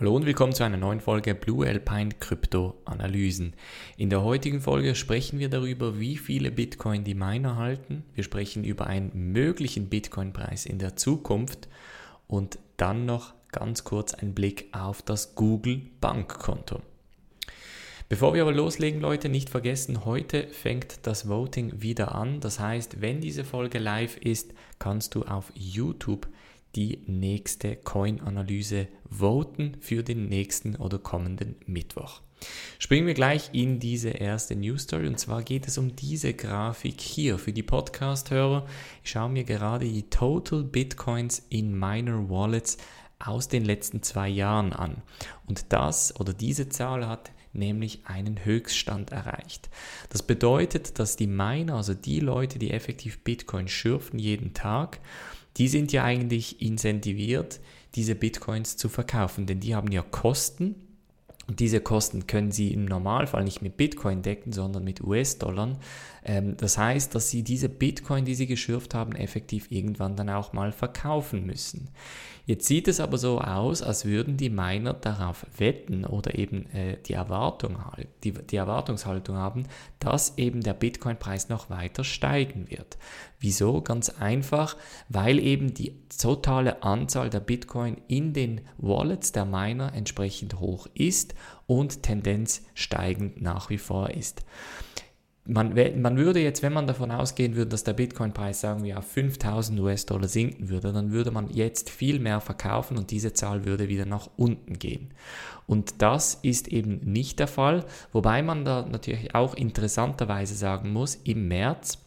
Hallo und willkommen zu einer neuen Folge Blue Alpine Krypto Analysen. In der heutigen Folge sprechen wir darüber, wie viele Bitcoin die Miner halten. Wir sprechen über einen möglichen Bitcoin-Preis in der Zukunft und dann noch ganz kurz ein Blick auf das Google Bankkonto. Bevor wir aber loslegen, Leute, nicht vergessen, heute fängt das Voting wieder an. Das heißt, wenn diese Folge live ist, kannst du auf YouTube die nächste Coin-Analyse voten für den nächsten oder kommenden Mittwoch. Springen wir gleich in diese erste News Story und zwar geht es um diese Grafik hier für die Podcast-Hörer. Ich schaue mir gerade die Total Bitcoins in Miner Wallets aus den letzten zwei Jahren an und das oder diese Zahl hat nämlich einen Höchststand erreicht. Das bedeutet, dass die Miner, also die Leute, die effektiv Bitcoin schürfen jeden Tag, die sind ja eigentlich incentiviert, diese Bitcoins zu verkaufen, denn die haben ja Kosten diese Kosten können Sie im Normalfall nicht mit Bitcoin decken, sondern mit US-Dollar. Ähm, das heißt, dass Sie diese Bitcoin, die Sie geschürft haben, effektiv irgendwann dann auch mal verkaufen müssen. Jetzt sieht es aber so aus, als würden die Miner darauf wetten oder eben äh, die, Erwartung, die, die Erwartungshaltung haben, dass eben der Bitcoin-Preis noch weiter steigen wird. Wieso? Ganz einfach, weil eben die totale Anzahl der Bitcoin in den Wallets der Miner entsprechend hoch ist und Tendenz steigend nach wie vor ist man, man würde jetzt, wenn man davon ausgehen würde, dass der Bitcoin-Preis, sagen wir, auf 5000 US-Dollar sinken würde, dann würde man jetzt viel mehr verkaufen und diese Zahl würde wieder nach unten gehen. Und das ist eben nicht der Fall, wobei man da natürlich auch interessanterweise sagen muss, im März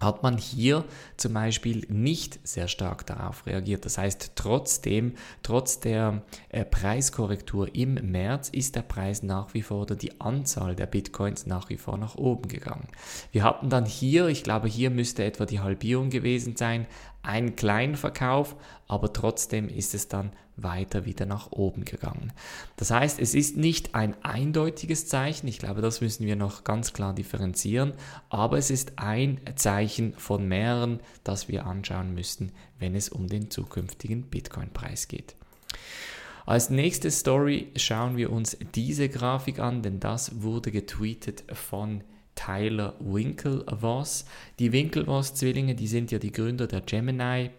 hat man hier zum Beispiel nicht sehr stark darauf reagiert. Das heißt, trotzdem, trotz der äh, Preiskorrektur im März ist der Preis nach wie vor oder die Anzahl der Bitcoins nach wie vor nach oben gegangen. Wir hatten dann hier, ich glaube, hier müsste etwa die Halbierung gewesen sein, ein Kleinverkauf, aber trotzdem ist es dann weiter wieder nach oben gegangen. Das heißt, es ist nicht ein eindeutiges Zeichen, ich glaube, das müssen wir noch ganz klar differenzieren, aber es ist ein Zeichen von mehreren, das wir anschauen müssten, wenn es um den zukünftigen Bitcoin-Preis geht. Als nächste Story schauen wir uns diese Grafik an, denn das wurde getweetet von Tyler Winklevoss. Die Winklevoss-Zwillinge, die sind ja die Gründer der Gemini.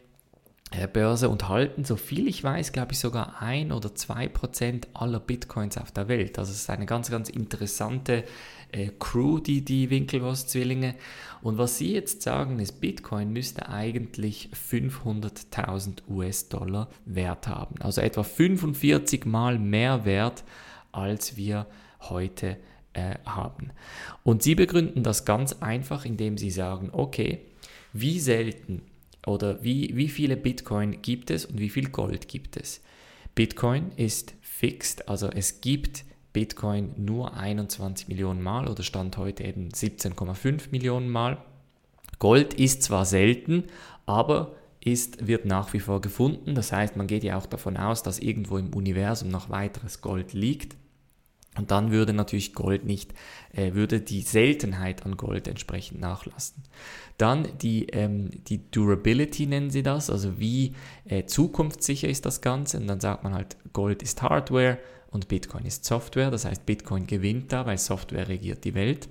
Börse und halten, so viel ich weiß, glaube ich sogar ein oder zwei Prozent aller Bitcoins auf der Welt. Also es ist eine ganz, ganz interessante äh, Crew, die, die Winklevoss-Zwillinge. Und was sie jetzt sagen, ist, Bitcoin müsste eigentlich 500.000 US-Dollar Wert haben. Also etwa 45 mal mehr Wert, als wir heute äh, haben. Und sie begründen das ganz einfach, indem sie sagen, okay, wie selten oder wie, wie viele Bitcoin gibt es und wie viel Gold gibt es? Bitcoin ist fixed, also es gibt Bitcoin nur 21 Millionen Mal oder stand heute eben 17,5 Millionen Mal. Gold ist zwar selten, aber ist, wird nach wie vor gefunden. Das heißt, man geht ja auch davon aus, dass irgendwo im Universum noch weiteres Gold liegt. Und dann würde natürlich Gold nicht, äh, würde die Seltenheit an Gold entsprechend nachlassen. Dann die, ähm, die Durability nennen sie das, also wie äh, zukunftssicher ist das Ganze. Und dann sagt man halt, Gold ist Hardware und Bitcoin ist Software. Das heißt, Bitcoin gewinnt da, weil Software regiert die Welt.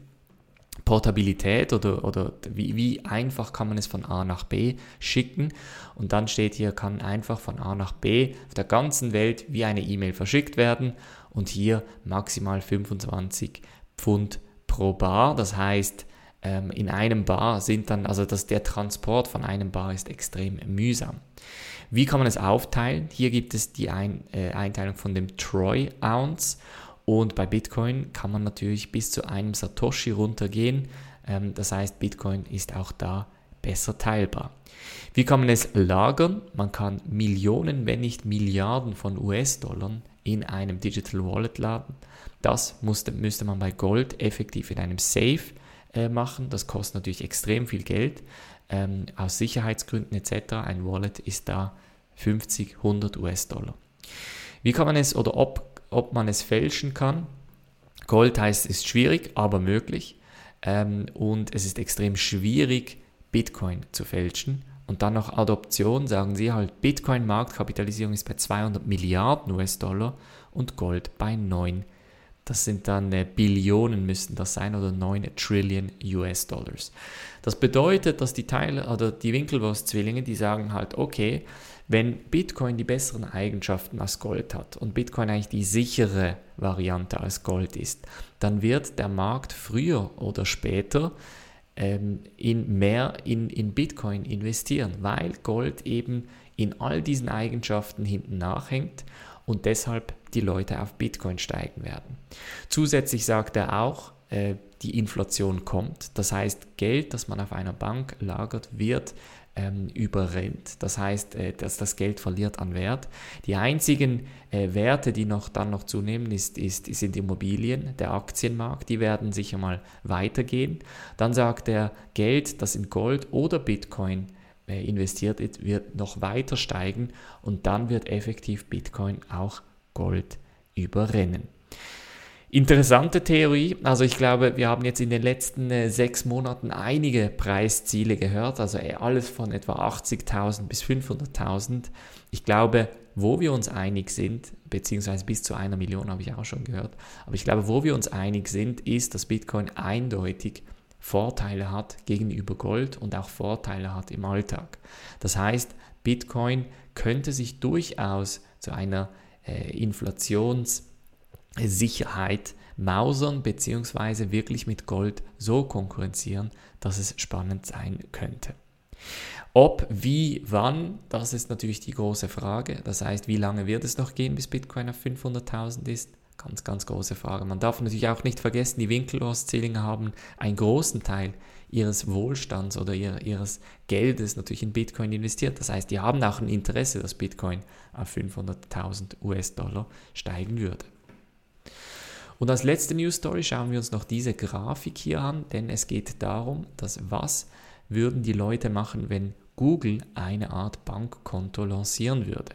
Portabilität oder, oder wie, wie einfach kann man es von A nach B schicken. Und dann steht hier, kann einfach von A nach B auf der ganzen Welt wie eine E-Mail verschickt werden und hier maximal 25 Pfund pro Bar. Das heißt, ähm, in einem Bar sind dann, also dass der Transport von einem Bar ist extrem mühsam. Wie kann man es aufteilen? Hier gibt es die Ein, äh, Einteilung von dem Troy Ounce und bei Bitcoin kann man natürlich bis zu einem Satoshi runtergehen. Ähm, das heißt, Bitcoin ist auch da besser teilbar. Wie kann man es lagern? Man kann Millionen, wenn nicht Milliarden von US-Dollar in einem Digital Wallet laden. Das musste, müsste man bei Gold effektiv in einem Safe äh, machen. Das kostet natürlich extrem viel Geld. Ähm, aus Sicherheitsgründen etc. Ein Wallet ist da 50, 100 US-Dollar. Wie kann man es oder ob, ob man es fälschen kann? Gold heißt, es ist schwierig, aber möglich. Ähm, und es ist extrem schwierig, Bitcoin zu fälschen. Und dann noch Adoption, sagen sie halt, Bitcoin-Marktkapitalisierung ist bei 200 Milliarden US-Dollar und Gold bei 9. Das sind dann äh, Billionen müssten das sein oder 9 Trillion US-Dollars. Das bedeutet, dass die Teile oder die Winkelwurst-Zwillinge, die sagen halt, okay, wenn Bitcoin die besseren Eigenschaften als Gold hat und Bitcoin eigentlich die sichere Variante als Gold ist, dann wird der Markt früher oder später ähm, in mehr in, in Bitcoin investieren, weil Gold eben in all diesen Eigenschaften hinten nachhängt und deshalb die Leute auf Bitcoin steigen werden. Zusätzlich sagt er auch, äh, die Inflation kommt. Das heißt, Geld, das man auf einer Bank lagert, wird ähm, überrennt. Das heißt, äh, dass das Geld verliert an Wert. Die einzigen äh, Werte, die noch dann noch zunehmen, ist, ist, sind Immobilien, der Aktienmarkt. Die werden sicher mal weitergehen. Dann sagt er, Geld, das in Gold oder Bitcoin äh, investiert ist, wird noch weiter steigen und dann wird effektiv Bitcoin auch Gold überrennen. Interessante Theorie. Also ich glaube, wir haben jetzt in den letzten äh, sechs Monaten einige Preisziele gehört, also äh, alles von etwa 80.000 bis 500.000. Ich glaube, wo wir uns einig sind, beziehungsweise bis zu einer Million habe ich auch schon gehört, aber ich glaube, wo wir uns einig sind, ist, dass Bitcoin eindeutig Vorteile hat gegenüber Gold und auch Vorteile hat im Alltag. Das heißt, Bitcoin könnte sich durchaus zu einer äh, Inflations- Sicherheit mausern bzw. wirklich mit Gold so konkurrenzieren, dass es spannend sein könnte. Ob, wie, wann, das ist natürlich die große Frage. Das heißt, wie lange wird es noch gehen, bis Bitcoin auf 500.000 ist? Ganz, ganz große Frage. Man darf natürlich auch nicht vergessen, die Winkelostzillinge haben einen großen Teil ihres Wohlstands oder ihres Geldes natürlich in Bitcoin investiert. Das heißt, die haben auch ein Interesse, dass Bitcoin auf 500.000 US-Dollar steigen würde. Und als letzte News Story schauen wir uns noch diese Grafik hier an, denn es geht darum, dass was würden die Leute machen, wenn Google eine Art Bankkonto lancieren würde.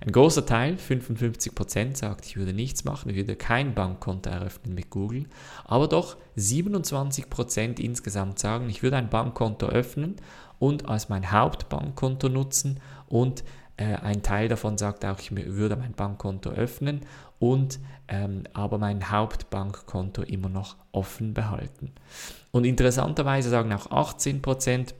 Ein großer Teil, 55%, sagt, ich würde nichts machen, ich würde kein Bankkonto eröffnen mit Google, aber doch 27% insgesamt sagen, ich würde ein Bankkonto öffnen und als mein Hauptbankkonto nutzen und ein Teil davon sagt auch, ich würde mein Bankkonto öffnen und ähm, aber mein Hauptbankkonto immer noch offen behalten. Und interessanterweise sagen auch 18 Prozent,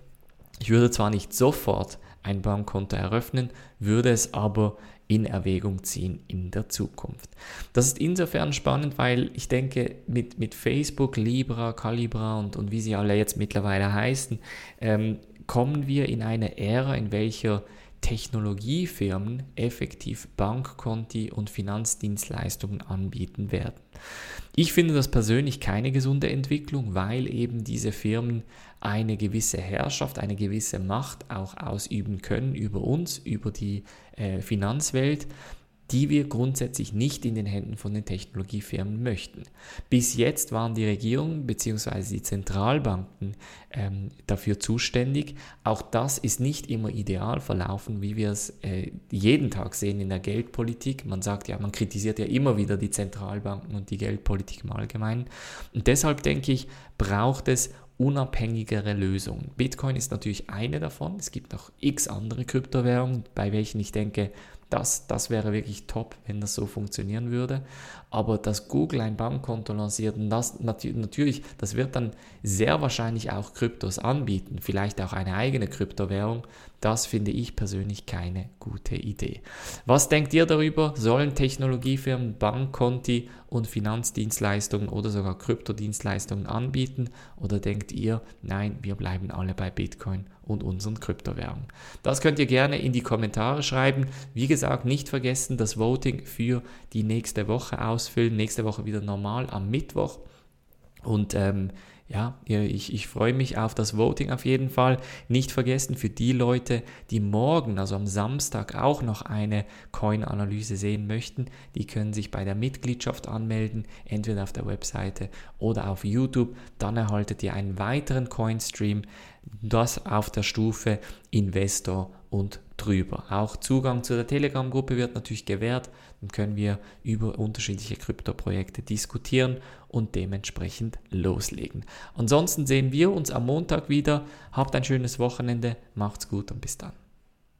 ich würde zwar nicht sofort ein Bankkonto eröffnen, würde es aber in Erwägung ziehen in der Zukunft. Das ist insofern spannend, weil ich denke, mit, mit Facebook, Libra, Calibra und, und wie sie alle jetzt mittlerweile heißen, ähm, kommen wir in eine Ära, in welcher Technologiefirmen effektiv Bankkonti und Finanzdienstleistungen anbieten werden. Ich finde das persönlich keine gesunde Entwicklung, weil eben diese Firmen eine gewisse Herrschaft, eine gewisse Macht auch ausüben können über uns, über die äh, Finanzwelt, die wir grundsätzlich nicht in den Händen von den Technologiefirmen möchten. Bis jetzt waren die Regierungen bzw. die Zentralbanken ähm, dafür zuständig. Auch das ist nicht immer ideal verlaufen, wie wir es äh, jeden Tag sehen in der Geldpolitik. Man sagt ja, man kritisiert ja immer wieder die Zentralbanken und die Geldpolitik im Allgemeinen. Und deshalb denke ich, braucht es unabhängigere Lösungen. Bitcoin ist natürlich eine davon. Es gibt noch x andere Kryptowährungen, bei welchen ich denke, das, das wäre wirklich top, wenn das so funktionieren würde. Aber dass Google ein Bankkonto lanciert, und das natürlich, das wird dann sehr wahrscheinlich auch Kryptos anbieten, vielleicht auch eine eigene Kryptowährung, das finde ich persönlich keine gute Idee. Was denkt ihr darüber? Sollen Technologiefirmen Bankkonti und Finanzdienstleistungen oder sogar Kryptodienstleistungen anbieten? Oder denkt ihr, nein, wir bleiben alle bei Bitcoin und unseren Kryptowährungen? Das könnt ihr gerne in die Kommentare schreiben. Wie gesagt, nicht vergessen, das Voting für die nächste Woche ausfüllen. Nächste Woche wieder normal am Mittwoch. Und ähm, ja, ich, ich freue mich auf das Voting auf jeden Fall. Nicht vergessen, für die Leute, die morgen, also am Samstag, auch noch eine Coin-Analyse sehen möchten, die können sich bei der Mitgliedschaft anmelden, entweder auf der Webseite oder auf YouTube. Dann erhaltet ihr einen weiteren Coin-Stream, das auf der Stufe Investor und drüber. Auch Zugang zu der Telegram-Gruppe wird natürlich gewährt. Dann können wir über unterschiedliche Kryptoprojekte diskutieren und dementsprechend loslegen. Ansonsten sehen wir uns am Montag wieder. Habt ein schönes Wochenende, macht's gut und bis dann.